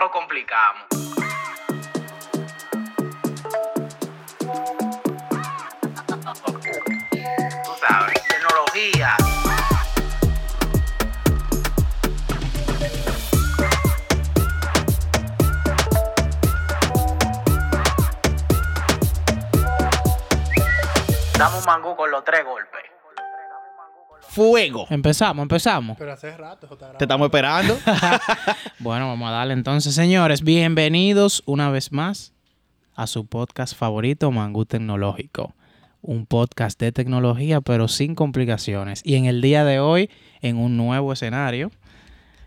lo complicamos. Tú sabes, tecnología. Damos un mangú con los tres golpes. Fuego. Empezamos, empezamos. Pero hace rato está Te estamos esperando. Bueno, vamos a darle entonces, señores. Bienvenidos una vez más a su podcast favorito, Mangú Tecnológico. Un podcast de tecnología, pero sin complicaciones. Y en el día de hoy, en un nuevo escenario,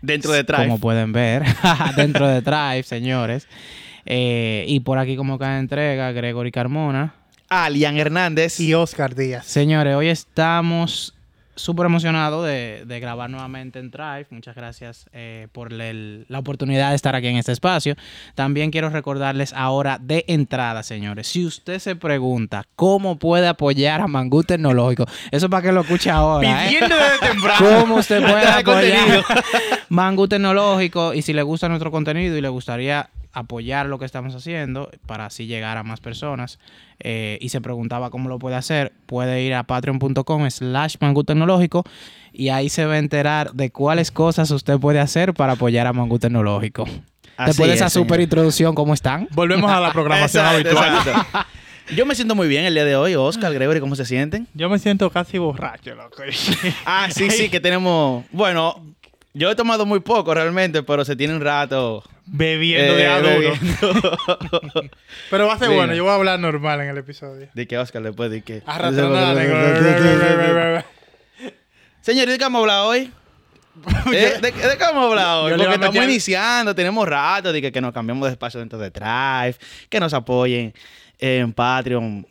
Dentro de Drive. como pueden ver, dentro de Drive, señores. Eh, y por aquí, como cada entrega, Gregory Carmona. Alian Hernández. Y Oscar Díaz. Señores, hoy estamos súper emocionados de, de grabar nuevamente en Drive. Muchas gracias eh, por el- la oportunidad de estar aquí en este espacio. También quiero recordarles ahora de entrada, señores. Si usted se pregunta cómo puede apoyar a Mangú Tecnológico, eso para que lo escuche ahora. ¿eh? Pidiendo desde temprano. ¿Cómo usted puede apoyar Mangú Tecnológico? Y si le gusta nuestro contenido y le gustaría apoyar lo que estamos haciendo para así llegar a más personas eh, y se preguntaba cómo lo puede hacer, puede ir a patreon.com slash Mangú Tecnológico y ahí se va a enterar de cuáles cosas usted puede hacer para apoyar a Mangú Tecnológico. Así Después de es, esa super introducción, ¿cómo están? Volvemos a la programación habitual. exacto. Yo me siento muy bien el día de hoy. Oscar, Gregory, ¿cómo se sienten? Yo me siento casi borracho, loco. Ah, sí, sí, que tenemos... Bueno, yo he tomado muy poco realmente, pero se tiene un rato... Bebiendo eh, de a duro. bebiendo. Pero va a ser bueno, yo voy a hablar normal en el episodio. de que Oscar después de que... Señor, ¿de qué vamos a hablar hoy? ¿Eh? ¿De, de qué vamos a hablar hoy? Porque estamos meter- iniciando, tenemos rato de que, que nos cambiamos de espacio dentro de Drive, que nos apoyen en Patreon.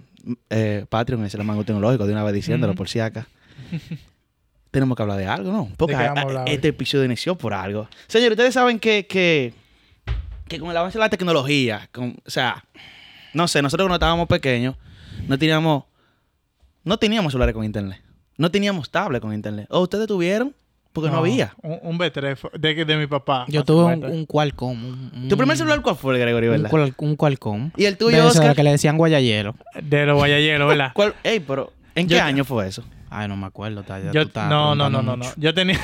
Eh, Patreon es el mango tecnológico, de una vez diciéndolo por si acá. tenemos que hablar de algo, ¿no? Porque ¿De a- a este episodio inició por algo. Señor, ustedes saben que, que, que con el avance de la tecnología, con- o sea, no sé, nosotros cuando estábamos pequeños, no teníamos, no teníamos celulares con internet. No teníamos tablet con internet. ¿O ustedes tuvieron? Porque no, había. Un, un B3 fue- de, de mi papá. Yo tuve un, un Qualcomm. Un, un- ¿Tu primer celular cuál fue, Gregory, Un, verdad? Un Qualcomm. ¿Y el De tuyo, Oscar? que le decían guayayelo. De los guayayeros, ¿verdad? ¿Cuál? Ey, pero ¿en qué año fue eso? Ay, no me acuerdo. ya Yo- tú no, no, no, no, no. Yo tenía.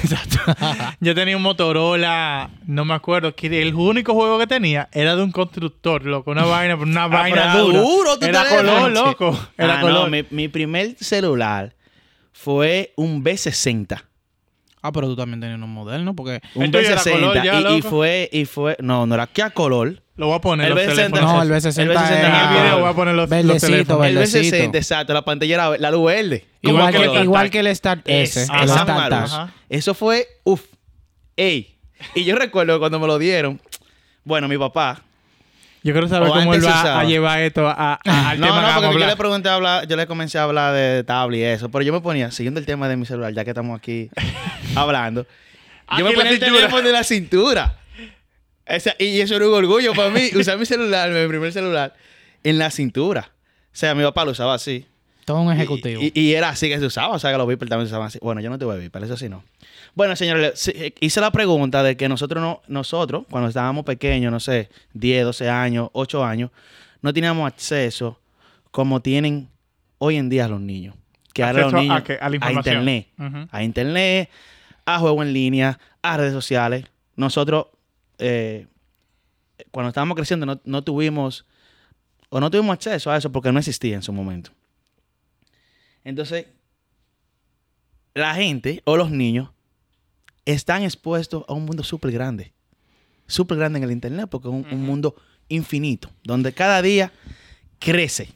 Yo tenía un Motorola, no me acuerdo, que el único juego que tenía era de un constructor, loco, una vaina, una vaina pero dura. duro tu era color, loco. Era Ah, color. no, mi, mi primer celular fue un B60. Ah, pero tú también tenías un moderno porque... Un ¿El tuyo era B60. color ya, y, y fue, y fue, no, no era que a color. Lo voy a poner El los B60 teléfonos. No, el B60 El B60 En el era video voy a poner los, los verdecito, teléfonos. El Verdecito. B60, exacto, la pantalla era la luz verde. Igual el que, color. igual que el Start S. Es- el. Eso fue, uff, ey. Y yo recuerdo que cuando me lo dieron, bueno, mi papá, Yo quiero saber O cómo él va usaba. a llevar esto a, a- al no, tema no, que porque yo le pregunté a hablar, yo le comencé a hablar de tablet y eso, pero yo me ponía, siguiendo el tema de mi celular, ya que estamos aquí hablando, yo me ponía el teléfono en la cintura. Esa- y eso era un orgullo para mí, usar mi celular, mi primer celular, en la cintura. O sea, mi papá lo usaba así. Todo un ejecutivo. Y, y era así que se usaba, o sea, que los Viper también se usaban así. Bueno, yo no tuve Viper, eso sí no. Bueno, señores, eh, hice la pregunta de que nosotros, no, nosotros, cuando estábamos pequeños, no sé, 10, 12 años, 8 años, no teníamos acceso como tienen hoy en día los niños. Que ahora los a niños? A internet. A internet, a juego en línea, a redes sociales. Nosotros, eh, cuando estábamos creciendo, no, no tuvimos o no tuvimos acceso a eso porque no existía en su momento. Entonces, la gente o los niños están expuestos a un mundo súper grande. Súper grande en el Internet porque es un, un mundo infinito, donde cada día crece.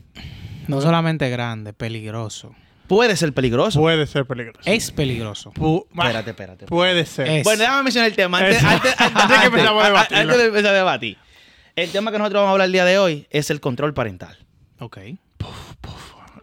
no solamente grande, peligroso. Puede ser peligroso. Puede ser peligroso. Es peligroso. Pu- Espérate, espérate. Puede ser. Es. Bueno, déjame mencionar el tema. Antes, antes, antes- Antes que empezamos a antes- debatirlo. antes de empezar a debatir. El tema que nosotros vamos a hablar el día de hoy es el control parental. Ok.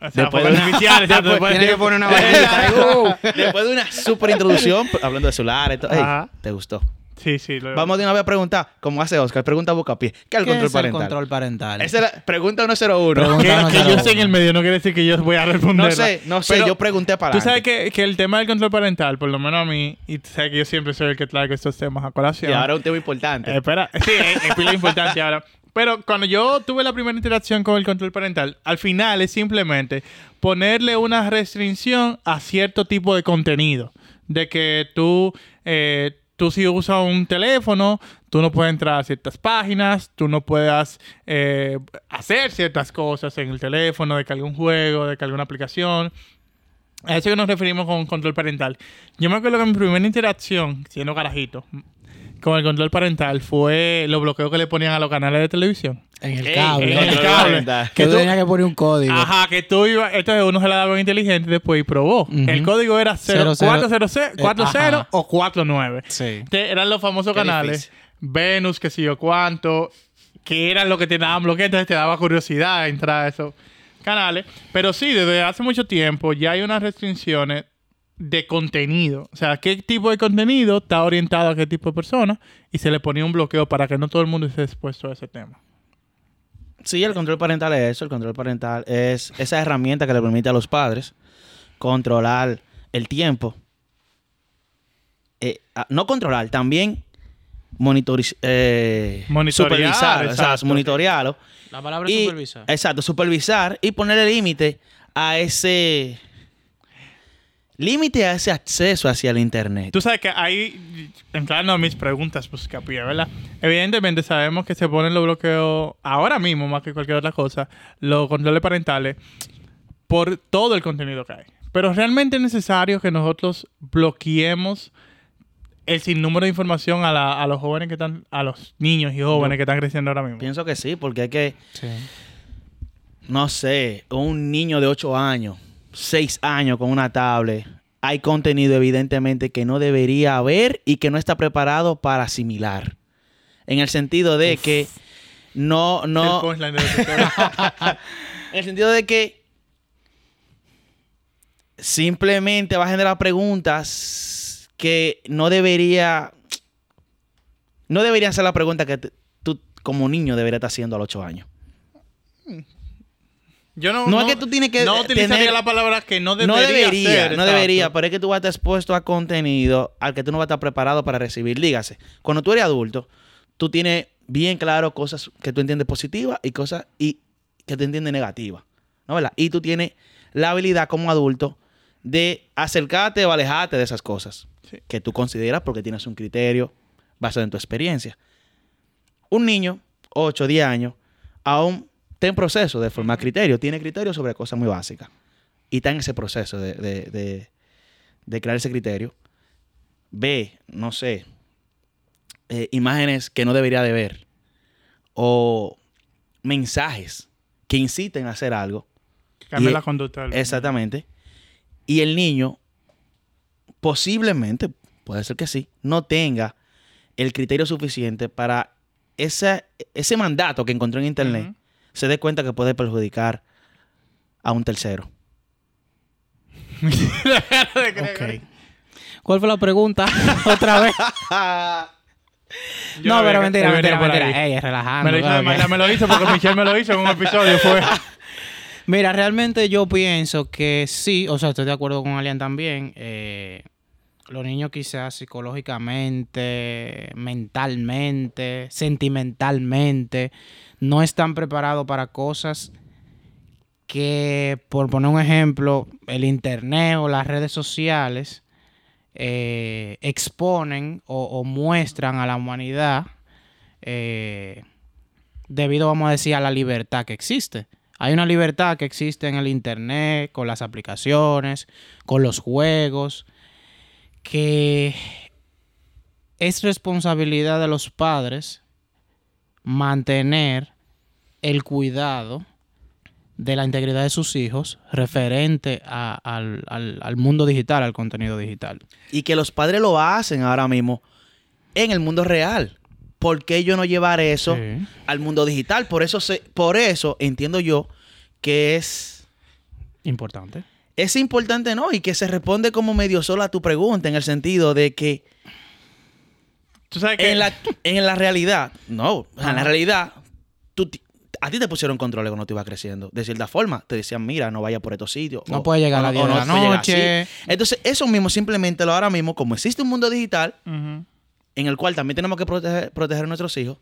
O sea, Después de- oficial, después Tiene que poner una. Después de una super introducción, hablando de celulares, y todo. Ey, Ajá. ¿te gustó? Sí, sí. lo- Vamos de una vez a preguntar, como hace Oscar, pregunta boca a pie. ¿Qué es el ¿Qué control es el parental? control parental? Esa es la pregunta 101. Pregunta- Que, que yo esté en el medio no quiere decir que yo voy a responder. No sé, no sé, yo pregunté para Tú sabes que, que el tema del control parental, por lo menos a mí, y tú sabes que yo siempre soy el que traigo estos temas a colación. Y ahora un tema importante. Eh, espera, sí, es, es pila importante ahora. Pero cuando yo tuve la primera interacción con el control parental, al final es simplemente ponerle una restricción a cierto tipo de contenido. De que tú, eh, tú si usas un teléfono, tú no puedes entrar a ciertas páginas, tú no puedas eh, hacer ciertas cosas en el teléfono, de que algún juego, de que alguna aplicación. A eso que nos referimos con control parental. Yo me acuerdo que mi primera interacción, siendo carajito, con el control parental fue los bloqueos que le ponían a los canales de televisión. En el cable. En el cable. Que tú tenías que poner un código. Ajá, que tú ibas, entonces uno se la daba en inteligente después y probó. El código era Cero, 0, cero. 400, 40 ajá. o 49. Sí. Te- eran los famosos Qué canales. difícil. Venus, que sé yo cuánto, que eran los que te daban bloqueos, entonces te daba curiosidad entrar a esos canales. Pero sí, desde hace mucho tiempo ya hay unas restricciones de contenido. O sea, qué tipo de contenido está orientado a qué tipo de persona y se le ponía un bloqueo para que no todo el mundo esté expuesto a ese tema. Sí, el control parental es eso. El control parental es esa herramienta que le permite a los padres controlar el tiempo. Eh, no controlar, también monitoriz- eh, Monitorear, supervisar, exacto. monitorearlo. La palabra Y- supervisar. Exacto, supervisar y ponerle límite a ese límite a ese acceso hacia el internet. Tú sabes que ahí, entrando a mis preguntas, pues capilla, ¿verdad? Evidentemente sabemos que se ponen los bloqueos ahora mismo, más que cualquier otra cosa, los controles parentales, por todo el contenido que hay. Pero realmente es necesario que nosotros bloqueemos el sinnúmero de información a, la- a los jóvenes que están, a los niños y jóvenes que están creciendo ahora mismo. Pienso que sí, porque hay que, Sí. no sé, un niño de 8 años, 6 años con una tablet, hay contenido evidentemente que no debería haber y que no está preparado para asimilar. En el sentido de que no, El no, de historia. En el sentido de que simplemente va a generar preguntas que no debería. No deberían ser la pregunta que tú como niño deberías estar haciendo a los 8 años. Yo no, No es que tú tienes que No utilizaría tener- la palabra que no debería no debería, ser, no exacto. debería, pero es que tú vas a estar expuesto a contenido al que tú no vas a estar preparado para recibir. Dígase, cuando tú eres adulto, tú tienes bien claro cosas que tú entiendes positivas y cosas y que tú entiendes negativas. ¿No verdad? Y tú tienes la habilidad como adulto de acercarte o alejarte de esas cosas Sí. que tú consideras porque tienes un criterio basado en tu experiencia. Un niño, 8, 10 años, aún está en proceso de formar criterio, tiene criterio sobre cosas muy básicas y está en ese proceso de, de- de- de crear ese criterio, ve, no sé, eh, imágenes que no debería de ver o mensajes que inciten a hacer algo. Cambia Y- la conducta. del- Exactamente. Y el niño posiblemente, puede ser que sí, no tenga el criterio suficiente para ese mandato que encontró en internet. Se dé cuenta que puede perjudicar a un tercero. ¿Cuál fue la pregunta? Otra vez. Yo no, pero mentira, mentira, mentira. Ey, relajando. Lo hizo me lo hizo porque Michelle me lo hizo en un episodio. Fue. Mira, realmente yo pienso que sí, o sea, estoy de acuerdo con Alian también. eh, los niños quizás psicológicamente, mentalmente, sentimentalmente, no están preparados para cosas que, por poner un ejemplo, el internet o las redes sociales eh, exponen o, muestran a la humanidad eh, debido, vamos a decir, a la libertad que existe. Hay una libertad que existe en el Internet, con las aplicaciones, con los juegos, que es responsabilidad de los padres mantener el cuidado de la integridad de sus hijos referente a- al, al- al mundo digital, al contenido digital. Y que los padres lo hacen ahora mismo en el mundo real. ¿Por qué yo no llevar eso Sí. al mundo digital? Por eso, se, por eso entiendo yo que es Importante. es importante, ¿no? Y que se responde como medio sola a tu pregunta, en el sentido de que Tú sabes que... En la, en la realidad, no. En la realidad, tú, a ti te pusieron controles cuando tú ibas creciendo. De cierta forma, te decían, mira, no vaya por estos sitios. No o- puede llegar o a las o 10 de la noche. Entonces, eso mismo, simplemente lo ahora mismo, como existe un mundo digital, en el cual también tenemos que proteger, proteger a nuestros hijos,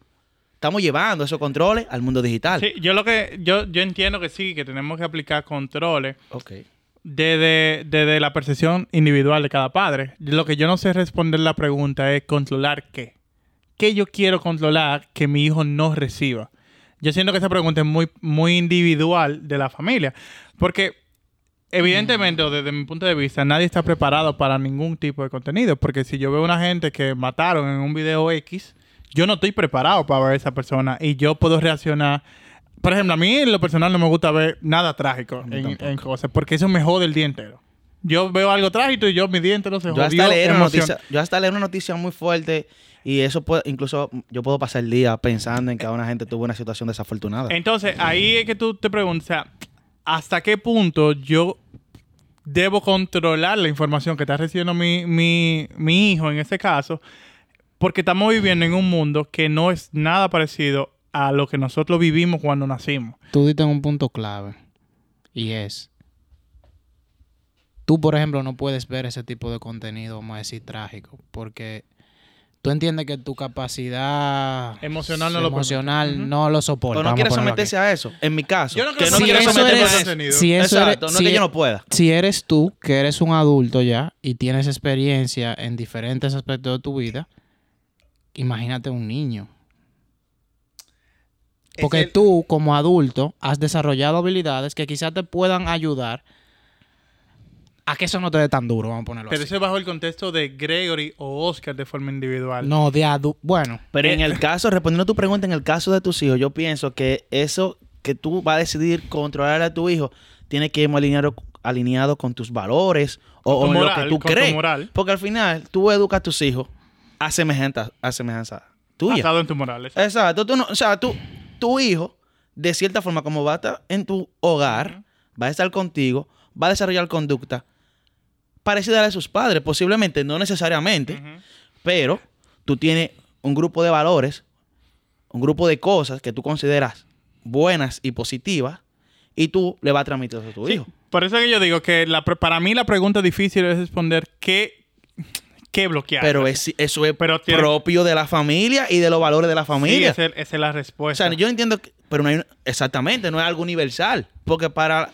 estamos llevando esos controles al mundo digital. Sí, yo lo que... Yo, yo entiendo que sí, que tenemos que aplicar controles Ok. Desde, la percepción individual de cada padre. Lo que yo no sé responder la pregunta es controlar qué. ¿Qué yo quiero controlar que mi hijo no reciba? Yo siento que esa pregunta es muy, muy individual de la familia. Porque, evidentemente, desde mi punto de vista, nadie está preparado para ningún tipo de contenido. Porque si yo veo una gente que mataron en un video X, yo no estoy preparado para ver a esa persona y yo puedo reaccionar. Por ejemplo, a mí en lo personal no me gusta ver nada trágico en, cosas, porque eso me jode el día entero. Yo veo algo trágico y yo mi día entero se Yo jodió. hasta, leer noticia, yo hasta leer una noticia muy fuerte y eso puede, incluso yo puedo pasar el día pensando en que una gente tuvo una situación desafortunada. Entonces, ahí es que tú te preguntas, o sea, ¿hasta qué punto yo debo controlar la información que está recibiendo mi, mi, mi hijo en este caso? Porque estamos viviendo en un mundo que no es nada parecido a lo que nosotros vivimos cuando nacimos. Tú diste un punto clave. Y es. Tú, por ejemplo, no puedes ver ese tipo de contenido, vamos a decir, trágico. Porque tú entiendes que tu capacidad Emocional no lo emocional permite. Ujú. no lo soporta. o no vamos a quiere ponerlo someterse aquí. a eso. En mi caso, Yo no que no eso someterse eres- a eso. contenido. si eso Exacto, eres- no si es que yo e- no pueda. Si eres tú, que eres un adulto ya y tienes experiencia en diferentes aspectos de tu vida, imagínate un niño. Porque el- tú, como adulto, has desarrollado habilidades que quizás te puedan ayudar a que eso no te dé tan duro, vamos a ponerlo Pero así. eso es bajo el contexto de Gregory o Oscar de forma individual. No, de adulto. Bueno, Pero en Eh, el caso, respondiendo a tu pregunta, en el caso de tus hijos, yo pienso que eso que tú vas a decidir controlar a tu hijo tiene que ir muy alineado, alineado con tus valores o, Con lo que tú con tu crees. moral. Porque al final tú educas a tus hijos a semejanza, a semejanza tuya. Basado en tu morales. Exacto. Tú no- o sea, tú, tu hijo, de cierta forma, como va a estar en tu hogar, va a estar contigo, va a desarrollar conducta parecida a la de sus padres. Posiblemente, no necesariamente, pero tú tienes un grupo de valores, un grupo de cosas que tú consideras buenas y positivas, y tú le vas a transmitir eso a tu Sí, hijo. Por eso que yo digo que la para mí la pregunta difícil es responder qué, qué bloquear. Pero es, eso es Pero tiene- propio de la familia y de los valores de la Sí, familia. esa es, esa es la O respuesta. sea, yo entiendo que, pero no hay, exactamente, no es algo universal. Porque para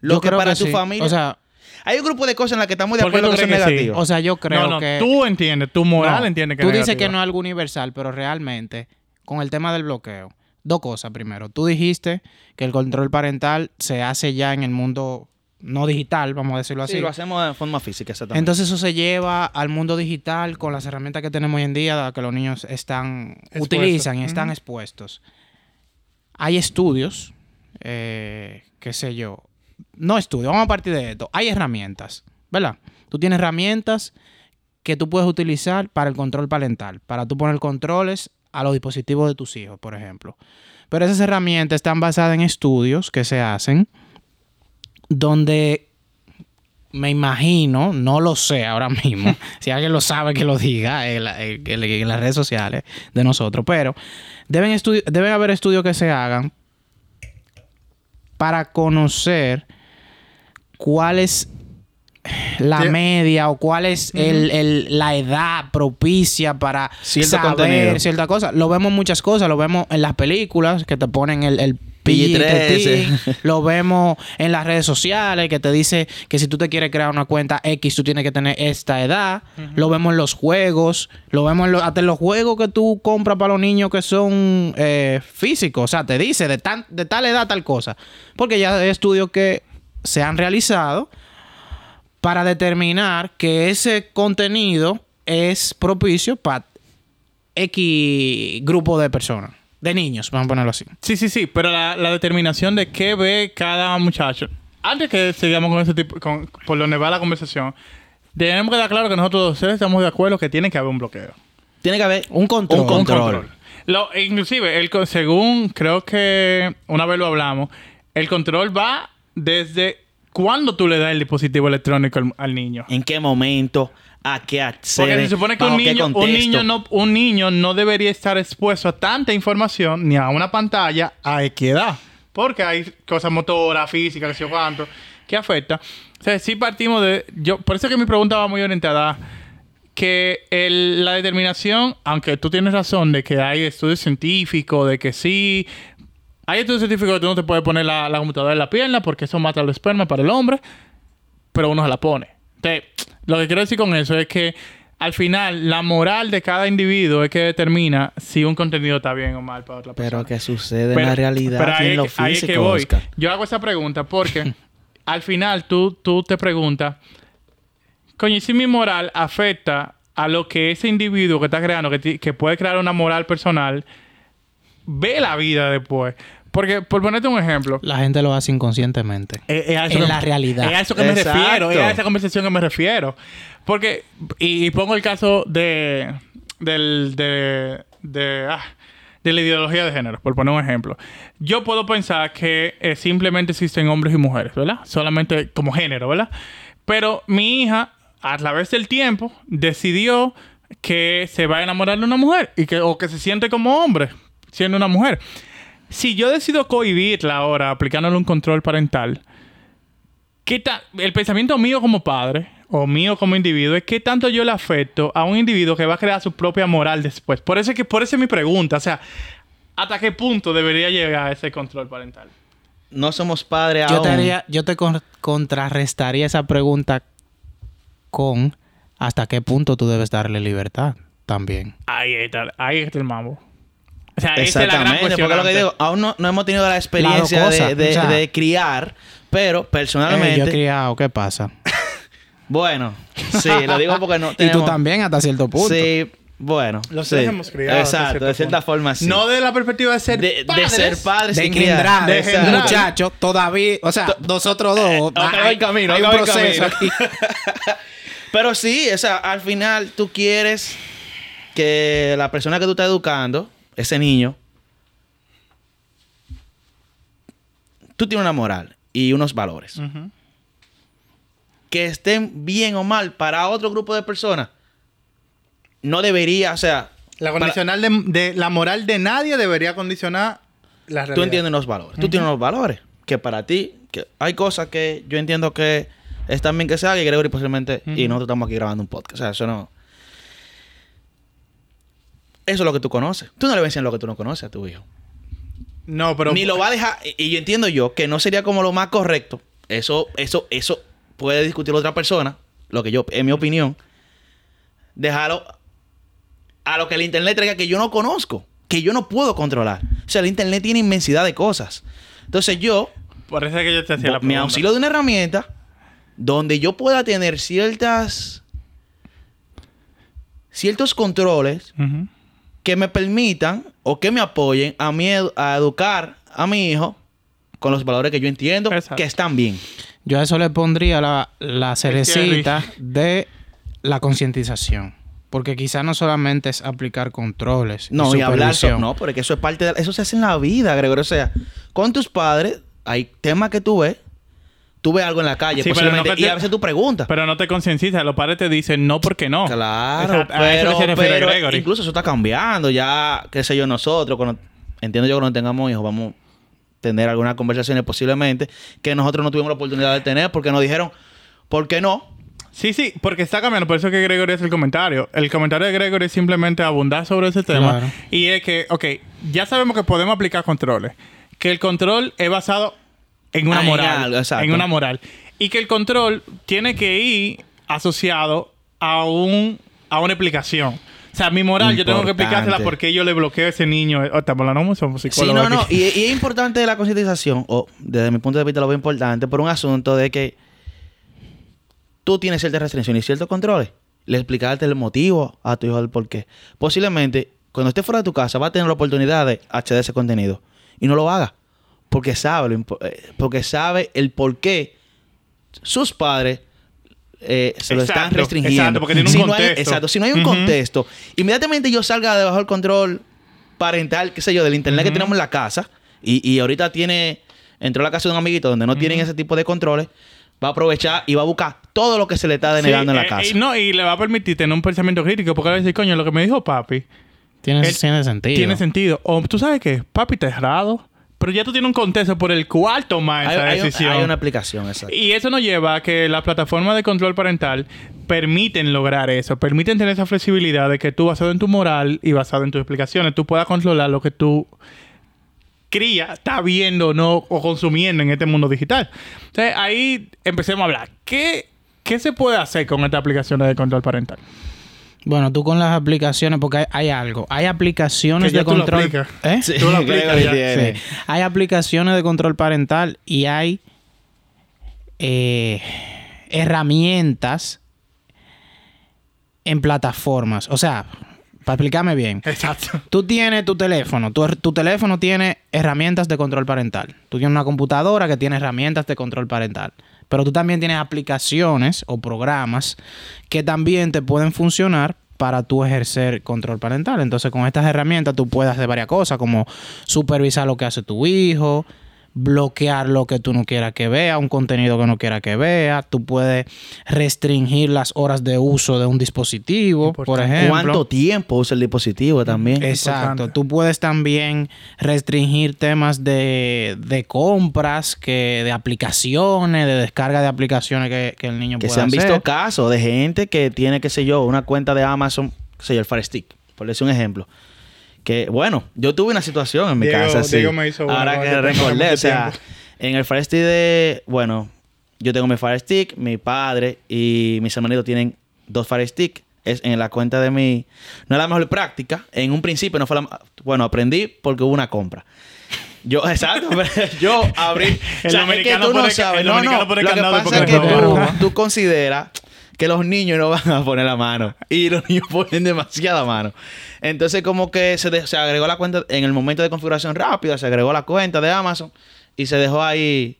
lo yo que para que tu sí. familia. O sea, hay un grupo de cosas en las que estamos de ¿Por qué acuerdo que son que sí? negativas. o sea, yo creo no, no, que... tú entiendes, tu moral No, entiende que Tú es dices que no es algo universal, pero realmente, con el tema del bloqueo, dos cosas. Primero, tú dijiste que el control parental se hace ya en el mundo no digital, vamos a decirlo así. sí, lo hacemos de forma física, exactamente. Entonces eso se lleva al mundo digital con las herramientas que tenemos hoy en día, que los niños están Expuestos. utilizan y están expuestos. Hay estudios, eh, qué sé yo, no estudios, vamos a partir de esto. Hay herramientas, ¿verdad? Tú tienes herramientas que tú puedes utilizar para el control parental, para tú poner controles a los dispositivos de tus hijos, por ejemplo. Pero esas herramientas están basadas en estudios que se hacen donde me imagino, no lo sé ahora mismo, si alguien lo sabe que lo diga en, la- en- en- en las redes sociales de nosotros, pero deben, deben haber estudios que se hagan para conocer cuál es la media o cuál es el- el- la edad propicia para Cierto saber contenido. cierta cosa. Lo vemos en muchas cosas, lo vemos en las películas que te ponen el, el PG-13. PG-13, lo vemos en las redes sociales que te dice que si tú te quieres crear una cuenta X, tú tienes que tener esta edad. Lo vemos en los juegos. Lo vemos en lo- hasta en los juegos que tú compras para los niños que son eh, físicos. O sea, te dice de, tan, de tal edad tal cosa. Porque ya hay estudios que se han realizado para determinar que ese contenido es propicio para X grupo de personas. De niños, vamos a ponerlo así. Sí, sí, sí, pero la, la determinación de qué ve cada muchacho. Antes que sigamos con ese tipo, con, por donde va la conversación, tenemos que dar claro que nosotros dos estamos de acuerdo que tiene que haber un bloqueo. Tiene que haber Un control. Un Un control. Lo, inclusive, el, según creo que una vez lo hablamos, el control va desde cuándo tú le das el dispositivo electrónico al, al niño. ¿En qué momento? A qué Porque accede, se supone que un niño, un, niño no, un niño no debería estar expuesto a tanta información ni a una pantalla a equidad. Porque hay cosas motoras, físicas, que sé cuánto, que afecta. O sea, sí partimos de... yo Por eso es que mi pregunta va muy orientada que el- la determinación, aunque tú tienes razón de que hay estudios científicos, de que sí... Hay estudios científicos que tú no te puedes poner la, la computadora en la pierna porque eso mata el esperma para el hombre pero uno se la pone. Entonces, lo que quiero decir con eso es que al final la moral de cada individuo es que determina si un contenido está bien o mal para otra persona. Pero que sucede en la realidad pero y ahí en lo que- ahí es físico, que voy. Oscar. Yo hago esa pregunta porque al final tú, tú te preguntas, coño, ¿y si mi moral afecta a lo que ese individuo que está creando, que, que puede crear una moral personal, ve la vida después? Porque, por ponerte un ejemplo, La gente lo hace inconscientemente. es- es a En que- la realidad. Es a eso que me refiero. Es a esa conversación que me refiero. Porque, y, y pongo el caso de, del, de, de, ah, de la ideología de género, por poner un ejemplo. Yo puedo pensar que eh, simplemente existen hombres y mujeres, ¿verdad? Solamente como género, ¿verdad? Pero mi hija, a través del tiempo, decidió que se va a enamorar de una mujer y que, o que se siente como hombre siendo una mujer. Si yo decido cohibirla ahora aplicándole un control parental, ¿qué el pensamiento mío como padre o mío como individuo es qué tanto yo le afecto a un individuo que va a crear su propia moral después. Por eso es que por eso es mi pregunta, o sea, ¿hasta qué punto debería llegar ese control parental? No somos padres Yo aún. te, haría- yo te con- contrarrestaría esa pregunta con hasta qué punto tú debes darle libertad también. Ahí está, ahí está el mambo. O sea, esa es la gran Exactamente, porque lo que digo, aún no, no hemos tenido la experiencia de, cosas, de- o sea- de criar, pero Eh, personalmente, yo he criado, ¿qué pasa? bueno, sí, lo digo porque no y tú también hasta cierto punto. Sí, bueno, Los sí. hemos criado. Exacto, de cierta punto. forma sí. No de la perspectiva de ser de, de padres, ser padres de y criar. engendrar, de de muchachos, todavía, o sea, nosotros dos, acaba hay, el camino, hay un proceso camino. aquí. Pero sí, o sea, al final tú quieres que la persona que tú estás educando, ese niño, tú tienes una moral y unos valores. Que estén bien o mal para otro grupo de personas. No debería, o sea, La para- condicional de, de- la moral de nadie debería condicionar la realidad. tú entiendes unos valores. Tú tienes unos valores que para ti, que hay cosas que yo entiendo que están bien que se haga y Gregory posiblemente, y nosotros estamos aquí grabando un podcast. O sea, eso no. Eso es lo que tú conoces. Tú no le vas a enseñar lo que tú no conoces a tu hijo. No, pero Ni lo va a dejar. Y yo entiendo yo que no sería como lo más correcto. Eso, eso, eso puede discutir otra persona. Lo que yo, en mi opinión, dejarlo a lo que el internet traiga que yo no conozco, que yo no puedo controlar. O sea, el internet tiene inmensidad de cosas. Entonces yo por eso es que yo te hacía la me pregunta. auxilio de una herramienta donde yo pueda tener ciertas ciertos controles. Que me permitan o que me apoyen a mí edu- a educar a mi hijo con los valores que yo entiendo Exacto. que están bien. Yo a eso le pondría la, la cerecita de la concientización. Porque quizá no solamente es aplicar controles. No, y hablar no, porque eso es parte de eso se hace en la vida, Gregorio. O sea, con tus padres hay temas que tú ves, tú ves algo en la calle, Sí, pero no y a veces tú preguntas. Pero no te concientizas. Los padres te dicen no porque no. Claro, Exacto. A eso pero, pero incluso eso está cambiando. Ya, qué sé yo, nosotros, cuando, entiendo yo que cuando tengamos hijos, vamos a tener algunas conversaciones posiblemente que nosotros no tuvimos la oportunidad de tener porque nos dijeron, ¿por qué no? Sí, sí, porque está cambiando. Por eso es que Gregory es el comentario. El comentario de Gregory es simplemente abundar sobre ese tema. Claro. Y es que, ok, ya sabemos que podemos aplicar controles. Que el control es basado en una Ah, en moral. algo, en una moral. Y que el control tiene que ir asociado a un a una explicación. O sea, mi moral, yo tengo que explicársela por qué yo le bloqueo a ese niño. Oh, estamos hablando somos Sí, psicólogos no, no. aquí. Y, y es importante la concientización, o desde mi punto de vista lo veo importante, por un asunto de que tú tienes ciertas restricciones y ciertos controles. Le explicarte el motivo a tu hijo del por qué. Posiblemente, cuando esté fuera de tu casa, va a tener la oportunidad de acceder a ese contenido. Y no lo haga. Porque sabe, eh, porque sabe el por qué sus padres eh, se lo están Exacto, restringiendo. exacto, porque tiene un Si no hay- contexto. exacto. Si no hay un Ujú. contexto, inmediatamente yo salga debajo del control parental, qué sé yo, del internet que Ujú. tenemos en la casa, y, y ahorita tiene, entró a la casa de un amiguito donde no tienen ese tipo de controles, va a aprovechar y va a buscar todo lo que se le está denegando Sí, en la eh, casa. eh, no, y le va a permitir tener un pensamiento crítico porque va a decir, coño, lo que me dijo papi Tiene, Él- tiene sentido. tiene sentido. O tú sabes qué, papi está errado, pero ya tú tienes un contexto por el cual tomar esa hay decisión. hay una aplicación, exacto. Y eso nos lleva a que las plataformas de control parental permiten lograr eso, permiten tener esa flexibilidad de que tú, basado en tu moral y basado en tus explicaciones, tú puedas controlar lo que tú cría, está viendo no, o consumiendo en este mundo digital. Entonces ahí empecemos a hablar. ¿Qué, qué se puede hacer con estas aplicaciones de control parental? Bueno, tú con las aplicaciones, porque hay, hay algo. Hay aplicaciones Que ya de tú lo control. aplicas. ¿Eh? Sí, Tú aplicas. Sí. Hay aplicaciones de control parental y hay eh, herramientas en plataformas. O sea, para explicarme bien, Exacto. tú tienes tu teléfono, tu, tu teléfono tiene herramientas de control parental. Tú tienes una computadora que tiene herramientas de control parental. Pero tú también tienes aplicaciones o programas que también te pueden funcionar para tú ejercer control parental. Entonces, con estas herramientas tú puedes hacer varias cosas, como supervisar lo que hace tu hijo, bloquear lo que tú no quieras que vea, un contenido que no quiera que vea. Tú puedes restringir las horas de uso de un dispositivo, por ejemplo. ¿Cuánto tiempo usa el dispositivo también? Exacto. Importante. Tú puedes también restringir temas de, de compras, que de aplicaciones, de descarga de aplicaciones que, que el niño que pueda se han hacer. visto casos de gente que tiene, qué sé yo, una cuenta de Amazon, qué sé yo, el Fire Stick, por decir un ejemplo. Que, bueno, yo tuve una situación en mi Diego- casa me hizo Ahora que recordé, o sea, en el Fire Stick de, bueno, yo tengo mi Fire Stick, mi padre y mis hermanitos tienen dos Fire Stick. Es en la cuenta de mi... No es la mejor práctica. En un principio no fue la... Bueno, aprendí porque hubo una compra. Yo, exacto, yo abrí... El es dominicano que tú no sabes. el No, no. Lo que pasa porque es que tú consideras que los niños no van a poner la mano. Y los niños ponen demasiada mano. Entonces, como que se, de- se agregó la cuenta en el momento de configuración rápida, se agregó la cuenta de Amazon y se dejó ahí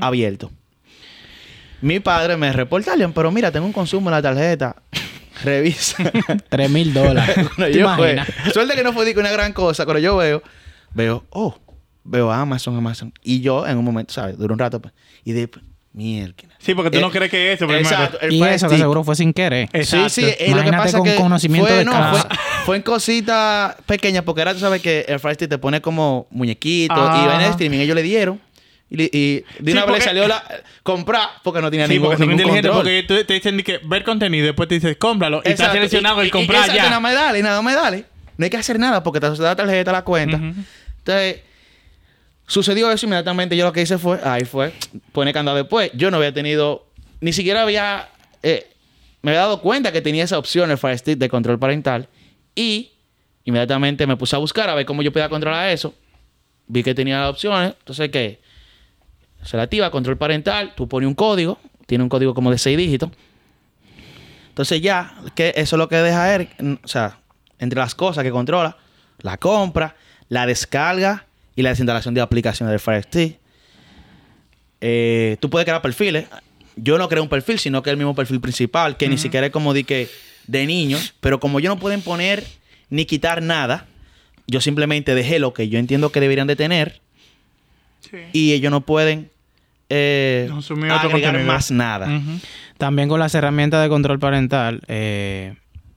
abierto. Mi padre me reporta, "Leon, pero mira, tengo un consumo en la tarjeta. Revisa. 3 mil dólares. Suerte que no fue una gran cosa. Cuando yo veo, veo, oh, veo Amazon, Amazon. Y yo, en un momento, ¿sabes? Duró un rato. pues, y de mierda. Sí, porque tú Eh, no crees que eso primero. Exacto. el Y eso que seguro fue sin querer. Exacto. Sí, sí. eh, lo que Imagínate pasa con que conocimiento fue, de no, causa. fue, fue en cositas pequeñas porque ahora tú sabes que el Stick te pone como muñequitos Ajá. y ven el streaming. Ellos le dieron. Y, de Sí, una vez le salió la... Comprar porque no tenía Sí, ningún, porque son ningún inteligentes control. porque tú- te dicen que ver contenido y después te dices cómpralo y está Exacto. seleccionado Y- el y- comprar exacto, ya. nada más dale, nada más dale. No hay que hacer nada porque te da la tarjeta, la cuenta. Entonces, sucedió eso inmediatamente. Yo lo que hice fue, ahí fue, poner candado después. Yo no había tenido, ni siquiera había, eh, me había dado cuenta que tenía esa opción, el Fire de control parental. Y inmediatamente me puse a buscar a ver cómo yo podía controlar eso. Vi que tenía las opciones. Entonces, ¿qué? Se la activa, control parental. Tú pones un código. Tiene un código como de seis dígitos. Entonces ya, que eso es lo que deja mm, o sea, entre las cosas que controla, la compra, la descarga y la desinstalación de aplicaciones del Fire Stick. Eh, tú puedes crear perfiles. Yo no creo un perfil, sino que el mismo perfil principal, que ni siquiera es como de que de niños, pero como yo no pueden poner ni quitar nada, yo simplemente dejé lo que yo entiendo que deberían de tener Sí. y ellos no pueden eh, agregar más nada. También con las herramientas de control parental, eh,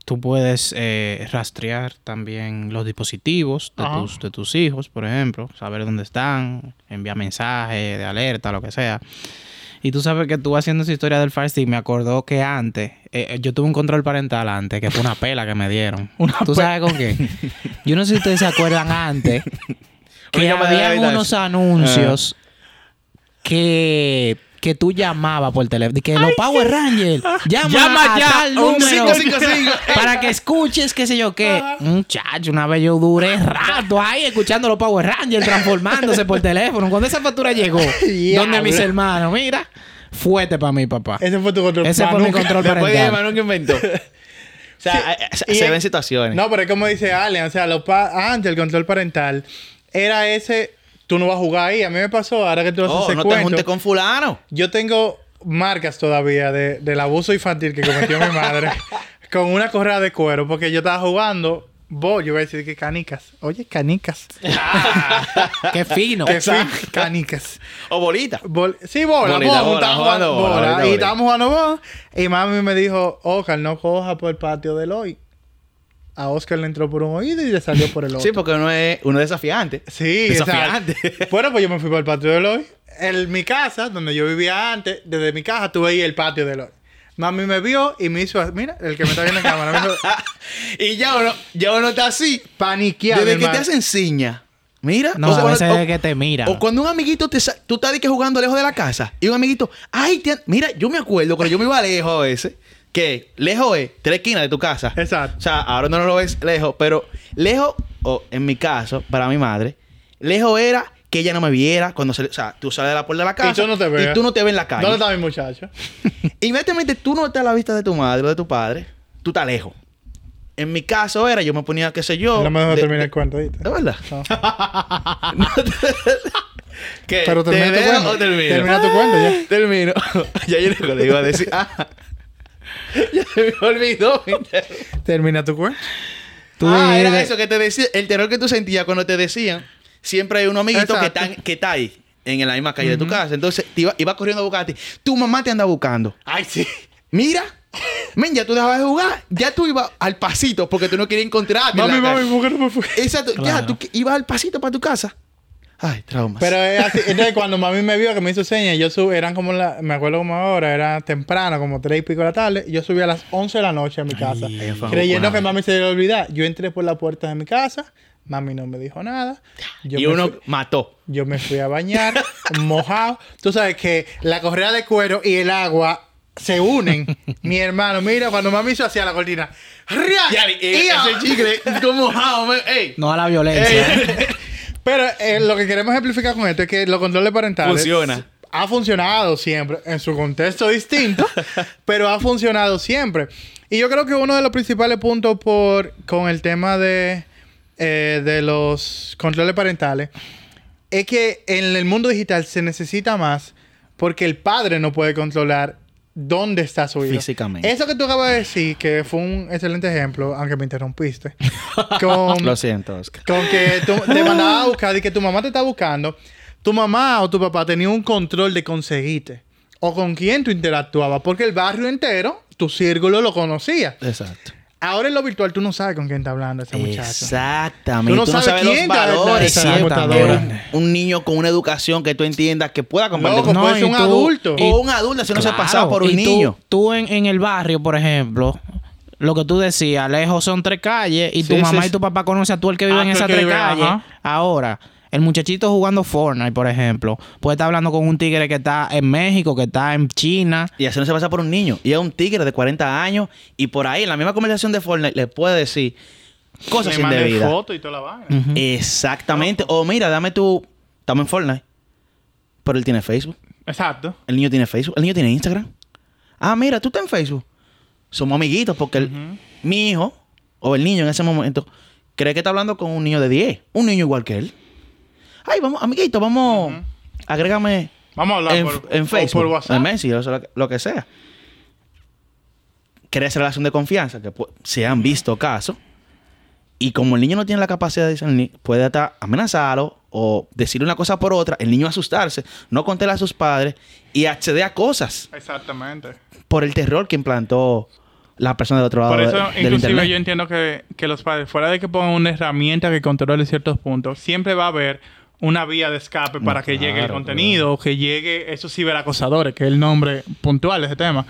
tú puedes eh, rastrear también los dispositivos de tus, de tus hijos, por ejemplo, saber dónde están, enviar mensajes de alerta, lo que sea. Y tú sabes que tú haciendo esa historia del Fire Stick, me acordó que antes, eh, yo tuve un control parental antes, que fue una pela que me dieron. ¿Tú sabes con qué? Yo no sé si ustedes se acuerdan antes, que ahorita unos anuncios que, que tú llamabas por teléfono. Que los Power Rangers llama, Llama a ya, tal un número 555. para que escuches qué sé yo qué. Muchacho, una vez yo duré rato ahí escuchando los Power Rangers transformándose por teléfono. Cuando esa factura llegó, donde mis hermanos, mira, fuerte para mí, papá. Ese fue tu control. Ese fue mi control Después de parental. Manu que inventó. O sea, eh, eh, se, Y se es- ven situaciones. No, pero es como dice Allen, o sea, los pa- antes el control parental era ese, tú no vas a jugar ahí. A mí me pasó, ahora que tú haces oh, no te cuento, juntes con fulano. yo tengo marcas todavía de, del abuso infantil que cometió mi madre con una correa de cuero, porque yo estaba jugando Bo, yo voy a decir que canicas. Oye, canicas. Qué fino. Qué canicas. O bolita. Bol- sí, bola, Bolita, bola, bola, jugando bola, y estábamos jugando bola. Y mami me dijo, Oscar, no coja por el patio del hoy. A Oscar le entró por un oído y le salió por el otro. Sí, porque uno es, uno es desafiante. Sí, Desafiante. exacto. Bueno, pues yo me fui para el patio del hoy. En mi casa, donde yo vivía antes, desde mi casa tuve ahí el patio del hoy. Mami me vio y me hizo, mira, el que me está viendo en cámara, me hizo y ya uno, ya uno está así. paniquear. Desde que te hacen ciña. Mira. No, o sea, a veces es que te mira. O cuando un amiguito te tú estás de que jugando lejos de la casa y un amiguito, ay, te- mira, yo me acuerdo cuando yo me iba lejos a veces, que lejos es tres esquinas de tu casa. Exacto. O sea, ahora no lo ves lejos, pero lejos, o en mi caso, para mi madre, lejos era que ella no me viera cuando se, o sea, tú sales de la puerta de la casa Y tú no te ves. y tú no te ves en la calle. ¿Dónde está mi muchacho? Inmediatamente tú no estás a la vista de tu madre o de tu padre, tú estás lejos. En mi caso era, yo me ponía, qué sé yo. no me dejo de- terminar de- el cuento, ¿viste? ¿De verdad? No. ¿Qué? Pero ¿Te termina tu dejo cuento. Termina tu cuento ya. Termino. ya yo le iba a decir. Ah. ya se me olvidó. Termina tu cuento. Ah, era eso que te decía. El terror que tú sentías cuando te decían. Siempre hay un amiguito que está, que está ahí. En la misma calle de tu casa. Entonces, te iba, iba corriendo a buscarte. Tu mamá te anda buscando. Ay, sí. Mira. Men, ya tú dejabas de jugar. Ya tú ibas al pasito porque tú no querías encontrarte. en Mami, la calle. mami, ¿por qué no me? Exacto. Ya, tú ibas al pasito para tu casa. Ay, traumas. Pero es así. Entonces, cuando mami me vio que me hizo señas, yo subí, eran como la, me acuerdo como ahora, era temprano, como tres y pico de la tarde, y yo subí a las 11 de la noche a mi casa, Ay, creyendo wow. que mami se iba a olvidar. Yo entré por la puerta de mi casa, mami no me dijo nada. Yo y uno fui- mató. Yo me fui a bañar, mojado. Tú sabes que la correa de cuero y el agua se unen. Mi hermano, mira, cuando mami hizo hacia la cortina. ¡ria! Ya, eh, ¡ia! ese chicle, como mojado. Ey. No a la violencia. Pero eh, lo que queremos ejemplificar con esto es que los controles parentales... Funciona. Ha funcionado siempre, en su contexto distinto, pero ha funcionado siempre. Y yo creo que uno de los principales puntos por, con el tema de, eh, de los controles parentales es que en el mundo digital se necesita más porque el padre no puede controlar dónde está su. Físicamente. Eso que tú acabas de decir, que fue un excelente ejemplo, aunque me interrumpiste, con, Lo siento, Oscar. con que tú te mandaba a buscar y que tu mamá te está buscando, tu mamá o tu papá tenía un control de conseguirte o con quién tú interactuabas, porque el barrio entero, tu círculo lo conocía. Exacto. Ahora en lo virtual tú no sabes con quién está hablando ese muchacho. Exactamente. Tú no sabes quién los está valores. computadora. Un, un niño con una educación que tú entiendas que pueda compartir Loco, con puede y ser un tú- adulto. y- O un adulto si no se Claro, pasaba por un y niño. Tú, en, en el barrio, por ejemplo, lo que tú decías, lejos son tres calles y tu Sí, mamá sí, y tu papá conocen a tú el que vive Ah, en esas tres calles. ajá. Ahora, el muchachito jugando Fortnite, por ejemplo, puede estar hablando con un tigre que está en México, que está en China. Y así no se pasa por un niño. Y es un tigre de 40 años. Y por ahí, en la misma conversación de Fortnite, le puede decir cosas Le indebidas. foto y toda la vaina. Exactamente. O mira, dame tu. Estamos en Fortnite. Pero él tiene Facebook. Exacto. El niño tiene Facebook. El niño tiene Instagram. Ah, mira, tú estás en Facebook. Somos amiguitos porque el- mi hijo o el niño en ese momento cree que está hablando con un niño de 10. Un niño igual que él. Ay, vamos, amiguito, vamos. Agrégame Vamos a hablar en, por, en o Facebook, por WhatsApp. en Messenger, o lo, que- lo que sea. Crea esa relación de confianza que se han visto casos. Y como el niño no tiene la capacidad de discernir, puede hasta amenazarlo o decirle una cosa por otra, el niño asustarse, no contarle a sus padres y acceder a cosas Exactamente. por el terror que implantó la persona del otro lado Por eso, de- inclusive, internet. yo entiendo que, que los padres, fuera de que pongan una herramienta que controle ciertos puntos, siempre va a haber una vía de escape para que llegue el claro, contenido o que llegue esos ciberacosadores, que es el nombre puntual de ese tema.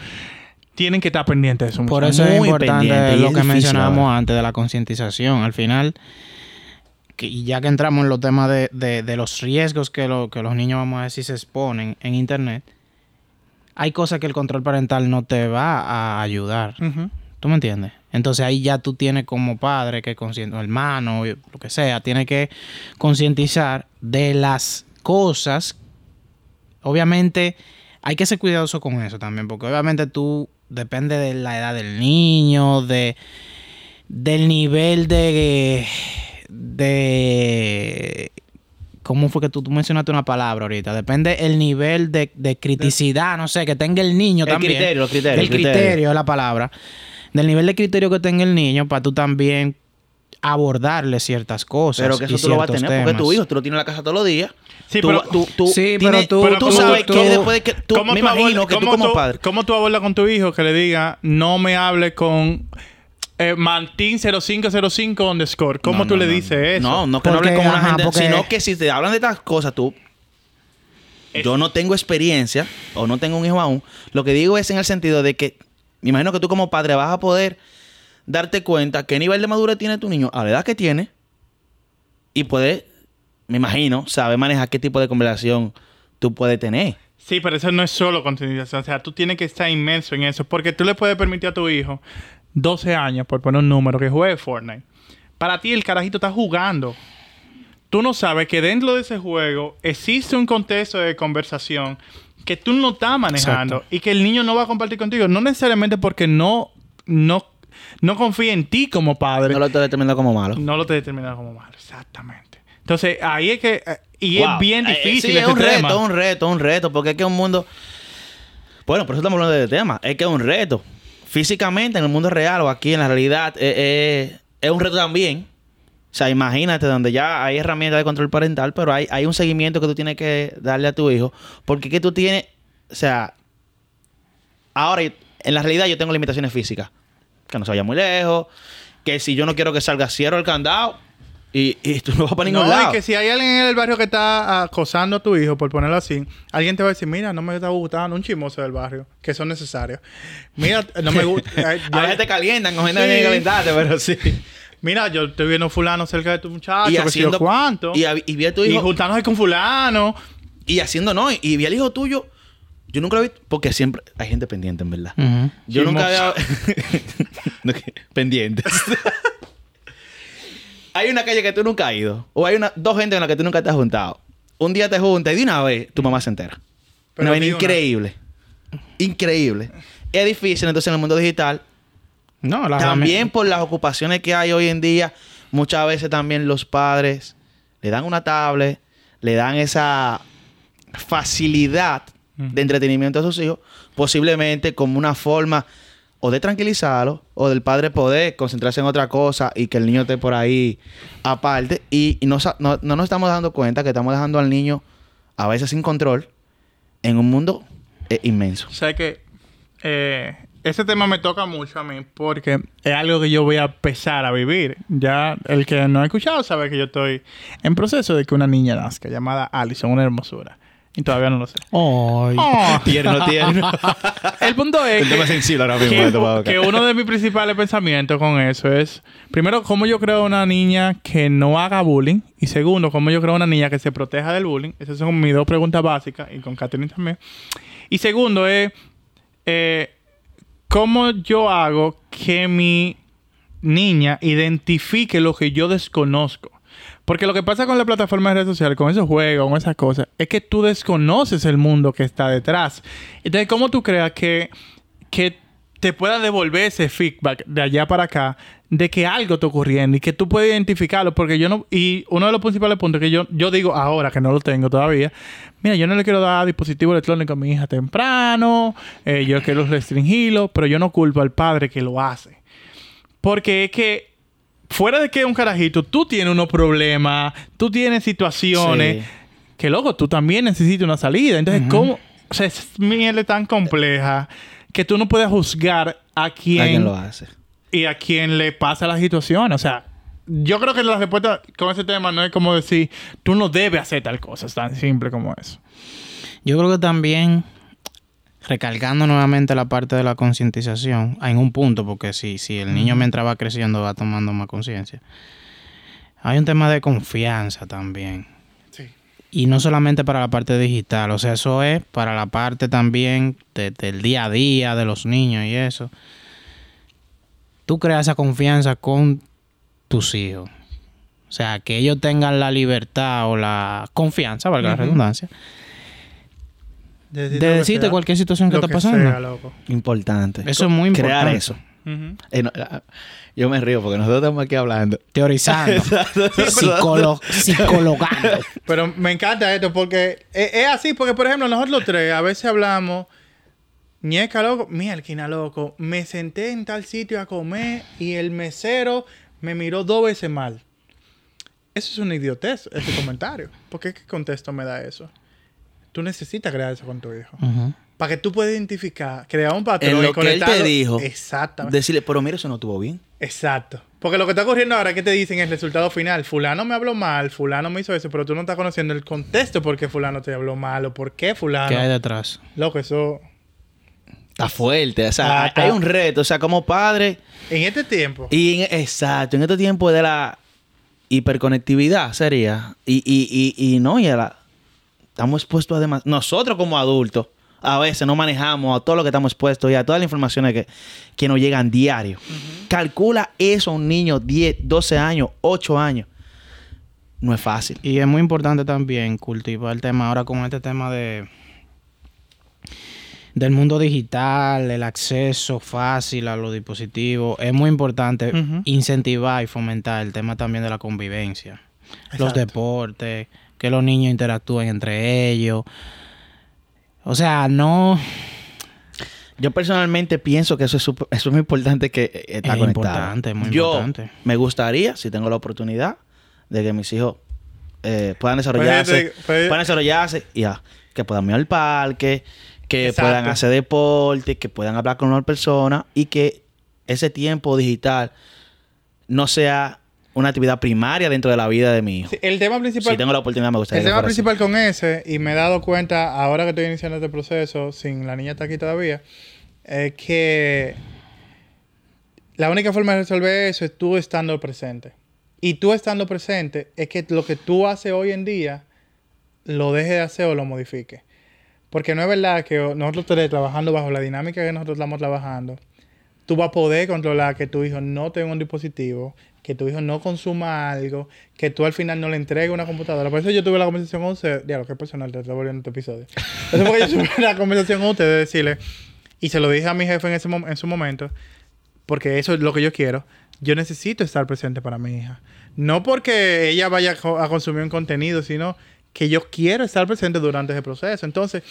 Tienen que estar pendientes de eso. Por eso es Muy importante lo es que difícil mencionábamos antes de la concientización. Al final, que, y ya que entramos en los temas de, de- de los riesgos que, lo- que los niños, vamos a decir, se exponen en Internet, hay cosas que el control parental no te va a ayudar. Ujú. ¿Tú me entiendes? Entonces ahí ya tú tienes como padre que consciente, o hermano, lo que sea, tiene que concientizar de las cosas. Obviamente hay que ser cuidadoso con eso también, porque obviamente tú depende de la edad del niño, de del nivel de de ¿Cómo fue que tú, tú mencionaste una palabra ahorita? Depende el nivel de, de criticidad, no sé, que tenga el niño El también. criterio, los criterios, El el criterio. criterio es la palabra. Del nivel de criterio que tenga el niño, para tú también abordarle ciertas cosas. Pero que eso y tú lo vas a tener porque tu temas. hijo tú lo tienes en la casa todos los días. Sí, tú, pero- tú, tú Sí, tienes- pero tú- tú, pero tú- sabes tú- que después de que tú, ¿Cómo me tú imagino abordas- que tú cómo como padre. ¿Cómo tú hablas con tu hijo que le diga, no me hable con eh, Martín 0505 underscore? ¿Cómo No, tú no, le no, dices eso? No, no que no hables con una ajá, gente, porque- sino que si te hablan de estas cosas, tú. Es- Yo no tengo experiencia o no tengo un hijo aún. Lo que digo es en el sentido de que me imagino que tú como padre vas a poder darte cuenta qué nivel de madurez tiene tu niño a la edad que tiene y puedes, me imagino, saber manejar qué tipo de conversación tú puedes tener. Sí, pero eso no es solo concientización. O sea, tú tienes que estar inmenso en eso. Porque tú le puedes permitir a tu hijo 12 años, por poner un número, que juegue Fortnite. Para ti el carajito está jugando. Tú no sabes que dentro de ese juego existe un contexto de conversación que tú no estás manejando Exacto. y que el niño no va a compartir contigo. No necesariamente porque no, no, no confía en ti como padre. No lo estoy determinando como malo. No lo te determina como malo, exactamente. Entonces, ahí es que... eh, Y Wow. es bien Eh, difícil sí, es un tema. reto, un reto, un reto, porque es que un mundo. Bueno, por eso estamos hablando de tema. Es que es un reto. Físicamente, en el mundo real o aquí en la realidad, eh, eh, es un reto también. O sea, imagínate donde ya hay herramientas de control parental, pero hay, hay un seguimiento que tú tienes que darle a tu hijo. Porque es que tú tienes. O sea, ahora, en la realidad, yo tengo limitaciones físicas. Que no se vaya muy lejos. Que si yo no quiero que salga, cierro el candado. Y, y tú no vas para ningún No, lado. y que si hay alguien en el barrio que está acosando a tu hijo, por ponerlo así, alguien te va a decir, mira, no me está gustando un chismoso del barrio, que son necesarios. Mira, no me gusta. eh, A veces te calientan, con gente Sí. que calentarte, pero sí. Mira, yo estoy viendo fulano cerca de tu muchacho, Y si haciendo- cuánto. Y, y vi a tu Y hijo. juntándose con fulano. Y, haciendo no. Y vi al hijo tuyo. Yo nunca lo vi. Porque siempre hay gente pendiente, en verdad. Yo nunca había. No, Pendientes. hay una calle que tú nunca has ido. O hay una, dos gente en la que tú nunca te has juntado. Un día te juntas y de una vez tu mamá se entera. Pero una una. increíble. Increíble. Es difícil entonces en el mundo digital. No, la También por las ocupaciones que hay hoy en día, muchas veces también los padres le dan una tablet, le dan esa facilidad de entretenimiento a sus hijos, posiblemente como una forma o de tranquilizarlo o del padre poder concentrarse en otra cosa y que el niño esté por ahí aparte. Y, y no, no, no nos estamos dando cuenta que estamos dejando al niño a veces sin control en un mundo eh, inmenso. O sea que eh, ese tema me toca mucho a mí porque es algo que yo voy a empezar a vivir. Ya el que no ha escuchado sabe que yo estoy en proceso de que una niña nazca llamada Alison, una hermosura. Y todavía no lo sé. Ay. Oh. Tierno, tierno. El punto es tema que, sensible ahora mismo que- de tu boca. que uno de mis principales pensamientos con eso es, primero, cómo yo creo una niña que no haga bullying. Y segundo, cómo yo creo una niña que se proteja del bullying. Esas son mis dos preguntas básicas y con Catherine también. Y segundo es, eh, cómo yo hago que mi niña identifique lo que yo desconozco. Porque lo que pasa con la plataforma de redes sociales, con esos juegos, con esas cosas, es que tú desconoces el mundo que está detrás. Entonces, ¿cómo tú creas que, que te pueda devolver ese feedback de allá para acá de que algo está ocurriendo y que tú puedes identificarlo? Porque yo no... Y uno de los principales puntos que yo, yo digo ahora, que no lo tengo todavía, mira, yo no le quiero dar dispositivo electrónico a mi hija temprano, eh, yo quiero restringirlo, pero yo no culpo al padre que lo hace. Porque es que, fuera de que un carajito, tú tienes unos problemas, tú tienes situaciones Sí. que, loco, tú también necesitas una salida. Entonces, ¿cómo? O sea, es mierda tan compleja que tú no puedes juzgar a quién, Alguien lo hace. y a quién le pasa la situación. O sea, yo creo que la respuesta con ese tema no es como decir, tú no debes hacer tal cosa. Es tan simple como eso. Yo creo que también, recalcando nuevamente la parte de la concientización, en un punto, porque si, si el niño mientras va creciendo va tomando más conciencia, hay un tema de confianza también. Y no solamente para la parte digital, o sea, eso es para la parte también de- del día a día de los niños y eso. Tú creas esa confianza con tus hijos. O sea, que ellos tengan la libertad o la confianza, valga la redundancia, De de decirte cualquier situación que está pasando. sea, loco. Importante. Eso es muy Crear importante. eso. Eh, no, ah, yo me río porque nosotros estamos aquí hablando. Teorizando. Psicolo- psicologando. Pero me encanta esto porque es, es así, porque por ejemplo, nosotros los tres a veces hablamos, ñeca loco, mielquina loco, me senté en tal sitio a comer y el mesero me miró dos veces mal. Eso es una idiotez, ese comentario. ¿Por qué qué contexto me da eso? Tú necesitas crear eso con tu hijo. Para que tú puedas identificar, crear un patrón En y lo que él te dijo. Exactamente. Decirle, pero mira, eso no estuvo bien. Exacto. Porque lo que está ocurriendo ahora es que te dicen el resultado final. Fulano me habló mal, fulano me hizo eso, pero tú no estás conociendo el contexto por qué fulano te habló mal o por qué fulano. ¿Qué hay detrás? Loco, eso... Está fuerte. O sea, Ah, hay- un reto. O sea, como padre. En este tiempo... Y en- exacto, en este tiempo de la hiperconectividad sería. Y, y, y, y no, y a la, estamos expuestos además. Nosotros como adultos, a veces no manejamos a todo lo que estamos expuestos y a todas las informaciones que, que nos llegan diario. Calcula eso a un niño 10, 12 años, 8 años. No es fácil. Y es muy importante también cultivar el tema ahora con este tema de del mundo digital, el acceso fácil a los dispositivos. Es muy importante incentivar y fomentar el tema también de la convivencia. Los deportes, que los niños interactúen entre ellos. O sea, no Yo personalmente pienso que eso es, súper- eso es muy importante que eh, está Es conectado. importante, muy Yo importante. me gustaría, si tengo la oportunidad, de que mis hijos eh, puedan desarrollarse, Puede- puede- puedan desarrollarse y ya, que puedan ir al parque, que Exacto. puedan hacer deporte, que puedan hablar con otras personas y que ese tiempo digital no sea una actividad primaria dentro de la vida de mi hijo. Sí, el tema principal... Si tengo la oportunidad, me gustaría El tema así. principal con ese, y me he dado cuenta ahora que estoy iniciando este proceso, sin la niña está aquí todavía, es que la única forma de resolver eso es tú estando presente. Y tú estando presente es que lo que tú haces hoy en día lo dejes de hacer o lo modifique. Porque no es verdad que nosotros tres trabajando bajo la dinámica que nosotros estamos trabajando, tú vas a poder controlar que tu hijo no tenga un dispositivo, que tu hijo no consuma algo, que tú al final no le entregues una computadora. Por eso yo tuve la conversación con usted, diablo, qué personal te estoy volviendo este episodio. Eso fue que yo tuve la conversación con usted de decirle, y se lo dije a mi jefe en, ese en su momento, porque eso es lo que yo quiero. Yo necesito estar presente para mi hija. No porque ella vaya a co- a consumir un contenido, sino que yo quiero estar presente durante ese proceso. Entonces,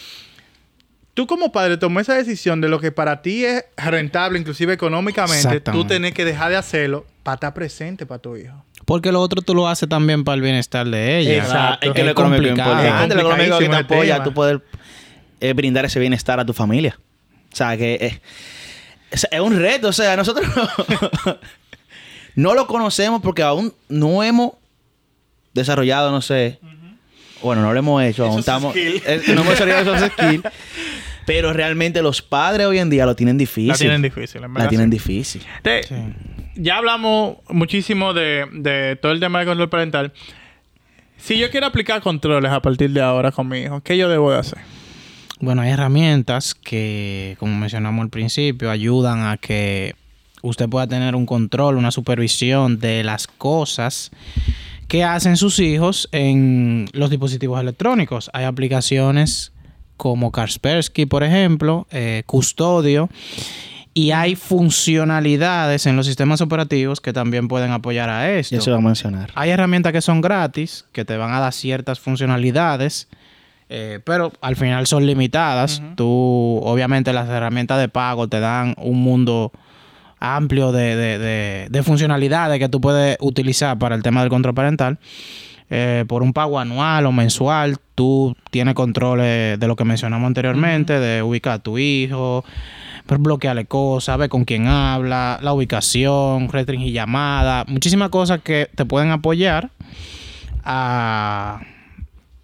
tú como padre tomó esa decisión de lo que para ti es rentable, inclusive económicamente, tú tenés que dejar de hacerlo para estar presente para tu hijo. Porque lo otro tú lo haces también para el bienestar de ella. Exacto. Es que lo Es económico importante. Lo económico que te apoya tema. tú poder eh, brindar ese bienestar a tu familia. O sea, que eh, es, es un reto. O sea, nosotros no, lo conocemos porque aún no hemos desarrollado, no sé. Bueno, no lo hemos hecho. Aún estamos. eh, no hemos desarrollado esos skills. Pero realmente los padres hoy en día lo tienen difícil. La tienen difícil, en La verdad. tienen sí. difícil. Te- Sí. Ya hablamos muchísimo de, todo el tema de control parental. Si yo quiero aplicar controles a partir de ahora con mi hijo, ¿qué yo debo de hacer? Bueno, hay herramientas que, como mencionamos al principio, ayudan a que usted pueda tener un control, una supervisión de las cosas que hacen sus hijos en los dispositivos electrónicos. Hay aplicaciones como Kaspersky, por ejemplo, eh, Custodio, y hay funcionalidades en los sistemas operativos que también pueden apoyar a esto. Ya se va a mencionar. Hay herramientas que son gratis, que te van a dar ciertas funcionalidades, eh, pero al final son limitadas. Tú, obviamente, las herramientas de pago te dan un mundo amplio de, de- de- de funcionalidades que tú puedes utilizar para el tema del control parental. Eh, por un pago anual o mensual, tú tienes controles de lo que mencionamos anteriormente, de ubicar a tu hijo, bloquearle cosas, ver con quién habla, la ubicación, restringir llamadas, muchísimas cosas que te pueden apoyar a-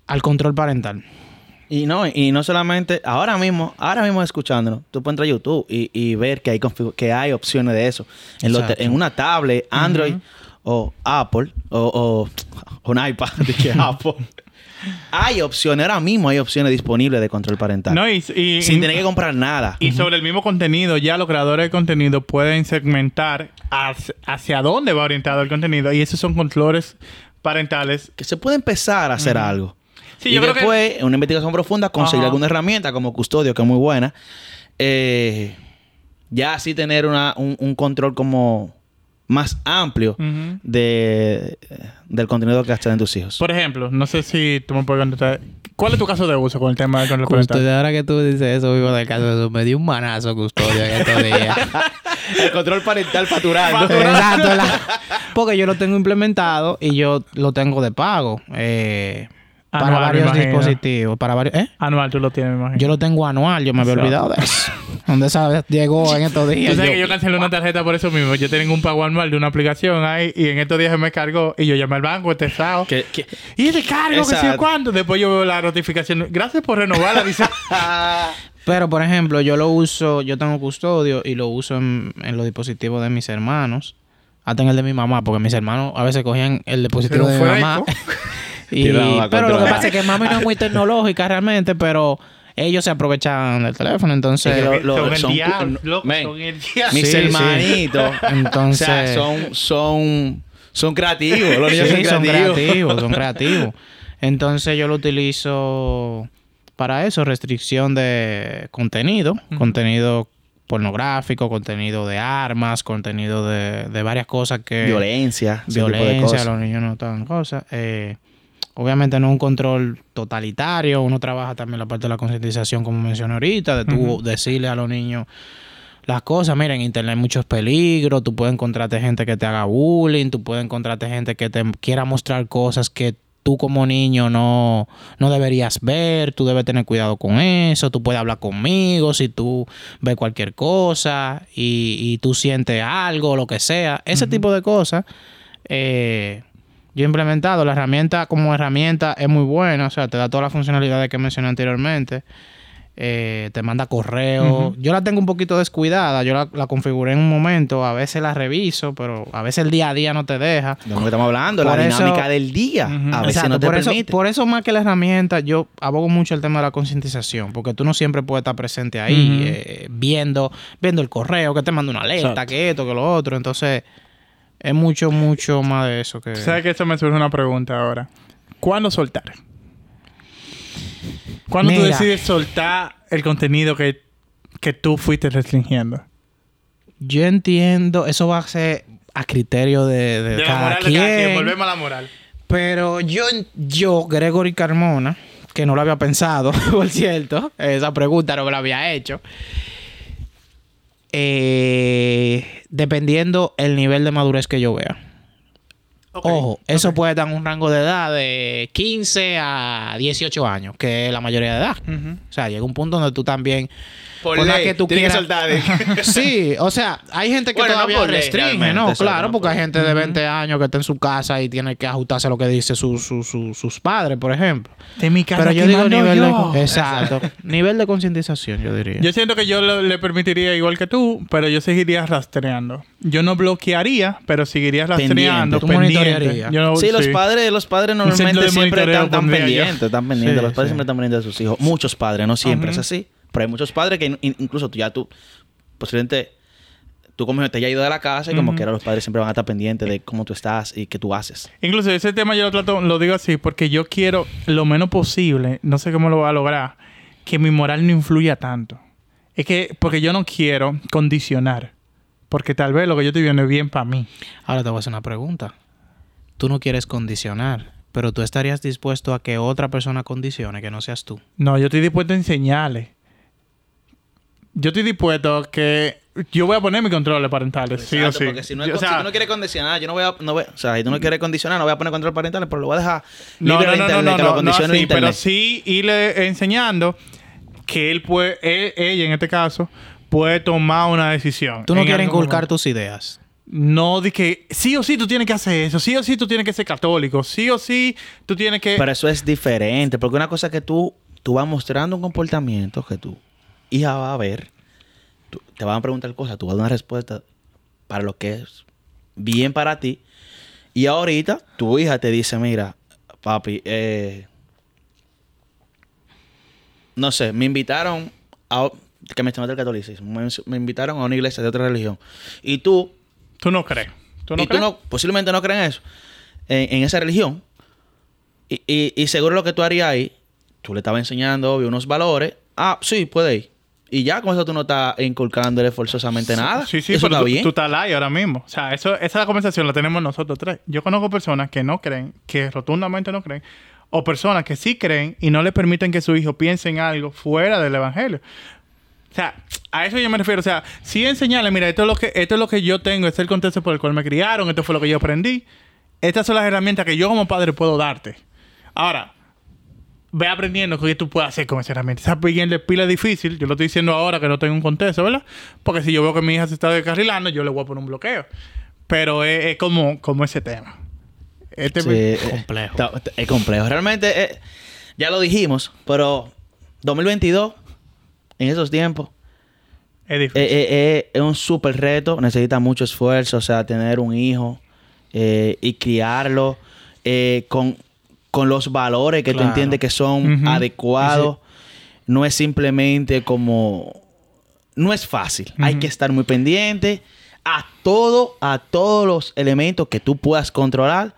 al control parental. Y no, y no solamente, ahora mismo, ahora mismo escuchándonos, tú puedes entrar a YouTube y, y ver que hay que hay opciones de eso. En, los una tablet, Android o Apple o, o un iPad que Apple. Hay opciones, ahora mismo hay opciones disponibles de control parental. No, y, y- sin y- tener que comprar nada. y sobre el mismo contenido, ya los creadores de contenido pueden segmentar hacia, hacia dónde va orientado el contenido. Y esos son controles parentales. que se puede empezar a hacer algo. Sí, y yo creo que- una investigación profunda, conseguir Ajá. alguna herramienta como Custodio, que es muy buena. eh, ya así tener una, un, un control como más amplio de, del contenido que acceden tus hijos. Por ejemplo, no sé si tú me puedes contestar. ¿Cuál es tu caso de uso con el tema del control Custodio, parental? ahora que tú dices eso, vivo del caso de eso, me dio un manazo custodio en estos días. El control parental faturando. Exacto, la- porque yo lo tengo implementado y yo lo tengo de pago. eh, Anual, me varios dispositivos. Para varios, ¿eh? Anual tú lo tienes, me imagino. Yo lo tengo anual, yo me había olvidado de eso. ¿Dónde sabes? Llegó en estos días. Tú sabes yo- que yo cancelé una tarjeta por eso mismo. Yo tengo un pago anual de una aplicación ahí y en estos días se me cargó y yo llamé al banco estresado. Que- Y de cargo, que sé cuánto. Después yo veo la notificación. Gracias por renovarla. Dice. Pero, por ejemplo, yo lo uso, yo tengo custodio y lo uso en, en los dispositivos de mis hermanos. Hasta en el de mi mamá, porque mis hermanos a veces cogían el dispositivo Pero de mi mamá. y, pero lo que pasa es que mami no es muy tecnológica realmente, pero ellos se aprovechan del teléfono, entonces... Es que lo- son el son- diablo. loco, Men. son el diablo. Mis Sí, sí. hermanitos. Entonces- O sea, son, son, son creativos. Los niños Sí, son son creativos. son creativos. Entonces yo lo utilizo para eso, restricción de contenido, contenido pornográfico, contenido de armas, contenido de, de varias cosas que... Violencia. ese tipo de violencia, cosas. los niños no están cosas. Eh, obviamente no un control totalitario, uno trabaja también la parte de la concientización, como mencioné ahorita, de tú decirle a los niños las cosas. Mira, en internet hay muchos peligros, tú puedes encontrarte gente que te haga bullying, tú puedes encontrarte gente que te quiera mostrar cosas que tú como niño no, no deberías ver, tú debes tener cuidado con eso, tú puedes hablar conmigo si tú ves cualquier cosa y, y tú sientes algo, lo que sea, ese tipo de cosas. eh, yo he implementado la herramienta como herramienta es muy buena, o sea, te da todas las funcionalidades que mencioné anteriormente. Eh, te manda correo. Yo la tengo un poquito descuidada. Yo la, la configuré en un momento. A veces la reviso, pero a veces el día a día no te deja. De lo que estamos hablando, la eso- dinámica del día. A veces Exacto, no te por, eso, permite. por eso más que la herramienta, yo abogo mucho el tema de la concientización, porque tú no siempre puedes estar presente ahí, eh, viendo, viendo el correo, que te manda una alerta, Exacto. que esto, que lo otro. Entonces, es mucho, mucho más de eso que... ¿Sabes que eso me surge una pregunta ahora? ¿Cuándo soltar? ¿Cuándo tú decides soltar el contenido que, que tú fuiste restringiendo? Yo entiendo, eso va a ser a criterio de, de De la cada moral de quien. cada quien. Volvemos a la moral. Pero yo, yo, Gregory Carmona, que no lo había pensado, por cierto, esa pregunta no me la había hecho. Eh, dependiendo el nivel de madurez que yo vea. Ojo, eso puede dar un rango de edad de 15 a 18 años, que es la mayoría de edad. O sea, llega un punto donde tú también Por ley, que tú tienes que quieras- soltar. Sí, o sea, hay gente que Bueno, no todavía por ley, restringe, ¿no? Claro, no porque por hay gente de 20 años que está en su casa y tiene que ajustarse a lo que dice su- su- su- sus padres, por ejemplo. De mi casa Pero yo digo nivel yo. de... Exacto. nivel de concientización, yo diría. Yo siento que yo lo- le permitiría igual que tú, pero yo seguiría rastreando. Yo no bloquearía, pero seguiría rastreando. Pendiente. Tú Pendiente. Yo no- Sí, los padres, los padres normalmente siempre están tan pendientes, están pendientes. Sí, los padres sí. siempre están pendientes de sus hijos. Muchos padres, no siempre Ujú. es así. Pero hay muchos padres que in- in- incluso tú ya tú, posiblemente, tú como te hayas ido de la casa y como Ujú. que ahora los padres siempre van a estar pendientes de cómo tú estás y qué tú haces. Incluso ese tema yo lo trato, lo digo así, porque yo quiero lo menos posible, no sé cómo lo voy a lograr, que mi moral no influya tanto. Es que, porque yo no quiero condicionar. Porque tal vez lo que yo estoy viendo es bien para mí. Ahora te voy a hacer una pregunta. Tú no quieres condicionar, pero tú estarías dispuesto a que otra persona condicione, que no seas tú. No, yo estoy dispuesto a enseñarle. Yo estoy dispuesto a que yo voy a poner mis controles parentales, sí o Exacto, sí. Porque si, no es Yo, o sea, si tú no quieres condicionar, yo no voy a... No voy, o sea, si tú no quieres condicionar, no voy a poner control parental, pero lo voy a dejar no, libre no, no, no, internet, no, que no, lo no así, internet. pero sí irle enseñando que él puede, él- ella en este caso, puede tomar una decisión. Tú no quieres inculcar momento. tus ideas. No que sí o sí tú tienes que hacer eso, sí o sí tú tienes que ser católico, sí o sí tú tienes que... Pero eso es diferente, porque una cosa es que tú, tú vas mostrando un comportamiento que tu hija va a ver, tú- te van a preguntar cosas, tú vas a dar una respuesta para lo que es bien para ti, y ahorita tu hija te dice, mira, papi, eh, no sé, me invitaron a... que mencionaste el catolicismo, me, me invitaron a una iglesia de otra religión, y tú Tú no crees. ¿Tú no y crees? tú no, posiblemente no crees en eso, en, en esa religión. Y, y- y seguro lo que tú harías ahí, tú le estabas enseñando, obvio, unos valores. Ah, sí, puede ir. Y ya con eso tú no estás inculcándole forzosamente nada. Sí, sí, eso pero está tú, bien. tú estás ahí ahora mismo. O sea, eso, esa conversación la tenemos nosotros tres. Yo conozco personas que no creen, que rotundamente no creen, o personas que sí creen y no le permiten que su hijo piense en algo fuera del evangelio. Sea, a eso yo me refiero. O sea, sí enseñarle, mira, esto es lo que, esto es lo que yo tengo, este es el contexto por el cual me criaron, esto fue lo que yo aprendí. Estas son las herramientas que yo como padre puedo darte. Ahora, ve aprendiendo qué tú puedes hacer con esa herramienta. Esa de pila difícil, yo lo estoy diciendo ahora que no tengo un contexto, ¿verdad? Porque si yo veo que mi hija se está descarrilando, yo le voy a poner un bloqueo. Pero es, es como, como ese tema. Este Sí, eh, complejo. está- está- es complejo. Realmente, eh, ya lo dijimos, pero 2022, en esos tiempos, es difícil. eh, eh, eh, es un súper reto. Necesita mucho esfuerzo, o sea, tener un hijo eh, y criarlo eh, con, con los valores que tú Claro. entiendes que son adecuados. No es simplemente como... No es fácil. Hay que estar muy pendiente a todo, a todos los elementos que tú puedas controlar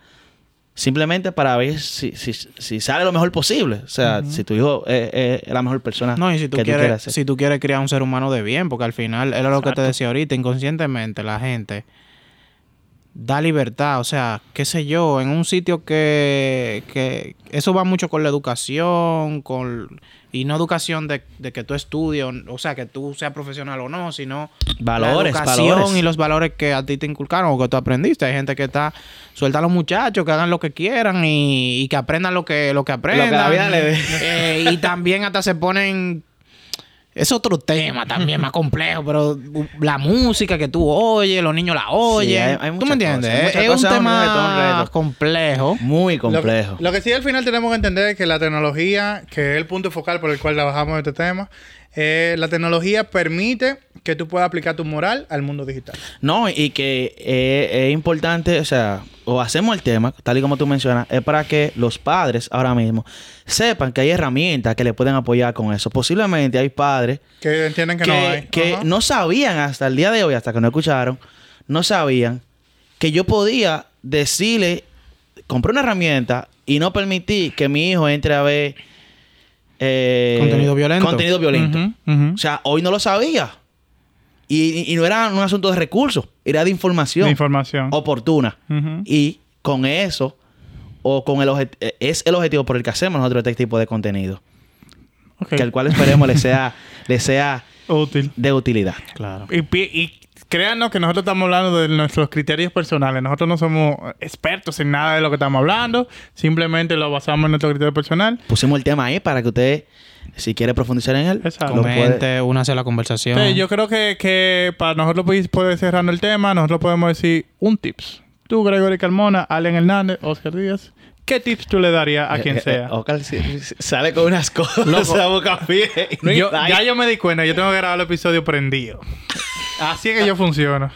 simplemente para ver si, si, si sale lo mejor posible. O sea, si tu hijo es, es la mejor persona No, y si tú, que tú quieres, quieras ser. si tú quieres criar un ser humano de bien, porque al final, era lo que te decía ahorita, inconscientemente la gente da libertad, o sea, qué sé yo, en un sitio que, que eso va mucho con la educación, con y no educación de, de que tú estudies, o, sea, que tú seas profesional o no, sino Valores, la educación valores. y los valores que a ti te inculcaron o que tú aprendiste. Hay gente que está, suelta a los muchachos, que hagan lo que quieran y, y que aprendan lo que, lo que aprendan. la vida le dé. Eh, y también hasta se ponen es otro tema también más complejo, pero la música que tú oyes, los niños la oyen. hay- hay ¿Tú me entiendes? cosas, hay muchas es un tema reto. complejo. Muy Lo, complejo. lo que sí al final tenemos que entender es que la tecnología, que es el punto focal por el cual trabajamos este tema, eh, la tecnología permite que tú puedas aplicar tu moral al mundo digital. No, y que eh, es importante, o sea, o hacemos el tema, tal y como tú mencionas, es para que los padres ahora mismo sepan que hay herramientas que le pueden apoyar con eso. Posiblemente hay padres Que entienden que, que, no hay. que no sabían hasta el día de hoy, hasta que no escucharon, no sabían que yo podía decirle, compré una herramienta y no permití que mi hijo entre a ver eh, Contenido violento. Contenido violento. O sea, hoy no lo sabía. Y, no era un asunto de recursos, era de información De información. oportuna. Y con eso, o con el eh, es el objetivo por el que hacemos nosotros este tipo de contenido. Que el cual esperemos le sea, le sea Útil. de utilidad. Claro. Y créanos que nosotros estamos hablando de nuestros criterios personales. Nosotros no somos expertos en nada de lo que estamos hablando. Simplemente lo basamos en nuestro criterio personal. Pusimos el tema ahí para que usted, si quiere profundizar en él, Exacto. Comente, únase a la conversación. Sí, yo creo que, que para nosotros poder poder cerrando el tema, nosotros podemos decir un tips. Tú, Gregory Carmona, Allen Hernández, Oscar Díaz. ¿Qué tips tú le darías a quien Eh, eh, sea? Si- sale con unas cosas Loco. a boca no Yo- nada. ya yo me di cuenta, yo tengo que grabar el episodio prendido. Así es que yo funciono.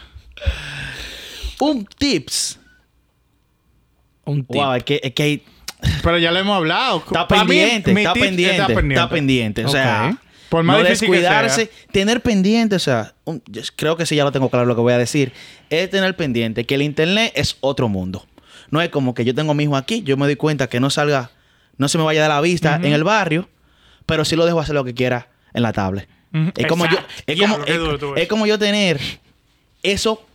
Un tips. un tip. Wow, es que, es que hay- Pero ya lo hemos hablado. está Para mí, pendiente, está pendiente, está pendiente, O sea. Por más no difícil que descuidarse, sea. tener pendiente, o sea, un- yo creo que sí ya lo tengo claro lo que voy a decir, es tener pendiente que el internet es otro mundo. No es como que yo tengo a mi hijo aquí, yo me doy cuenta que no salga, no se me vaya de la vista en el barrio, pero sí lo dejo hacer lo que quiera en la tablet. Es como yo, es como, es- como yo tener eso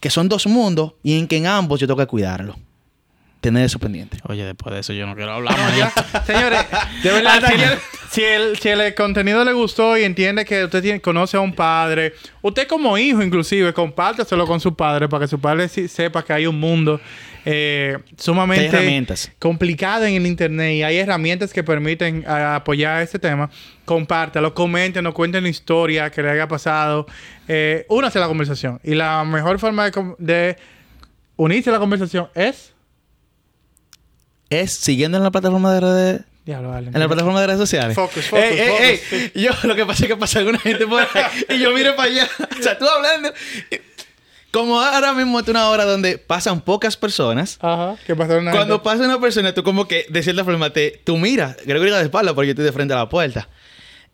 que son dos mundos y en que en ambos yo tengo que cuidarlo. Tener eso pendiente. Oye, después de eso yo no quiero hablar. No, más. ya. Señores, de verdad, si, el, si, el, si el contenido le gustó y entiende que usted tiene- conoce a un padre, usted como hijo inclusive, compártaselo con su padre para que su padre sí sepa que hay un mundo eh, sumamente complicado en el internet y hay herramientas que permiten a- apoyar este tema. Compártalo, coméntenos, cuenten historia que le haya pasado. Eh, únase a la conversación. Y la mejor forma de, unirse a la conversación es... Es siguiendo en la plataforma de redes Diablo. En la plataforma de redes sociales. Focus, focus, Ey, ey, focus. ey. Yo lo que pasa es que pasa alguna gente por ahí y yo miro para allá. O sea, tú hablando. Como ahora mismo es una hora donde pasan pocas personas. Ajá. ¿Qué pasó? Una Cuando gente- pasa una persona, tú como que de cierta forma te, tú miras, Gregorio de espalda porque yo estoy de frente a la puerta.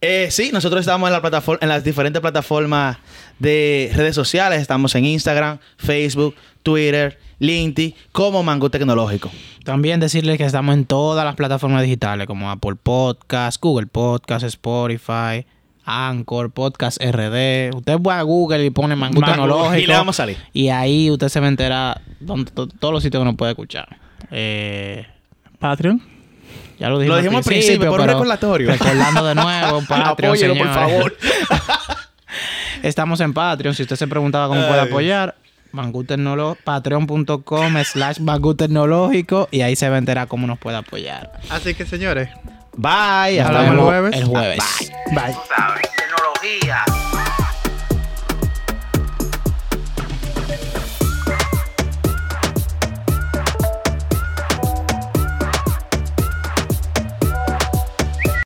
Eh, sí, nosotros estamos en, la plataforma, en las diferentes plataformas de redes sociales. Estamos en Instagram, Facebook, Twitter, LinkedIn, como Mango Tecnológico. También decirles que estamos en todas las plataformas digitales como Apple Podcast, Google Podcast, Spotify, Anchor, Podcast RD. Usted va a Google y pone Mangú Mango. Tecnológico. Y le vamos a salir. Y ahí usted se va a enterar donde, to- todos los sitios que nos puede escuchar. Eh, Patreon. Ya lo dijimos, Lo dijimos al principio, por un recordatorio. Recordando de nuevo, Patreon, Apóyelo, por favor. Estamos en Patreon. Si usted se preguntaba cómo puede apoyar, patreon.com slash Bangú Tecnológico y ahí se va a enterar cómo nos puede apoyar. Así que, señores, Bye. Hasta el jueves. Bye.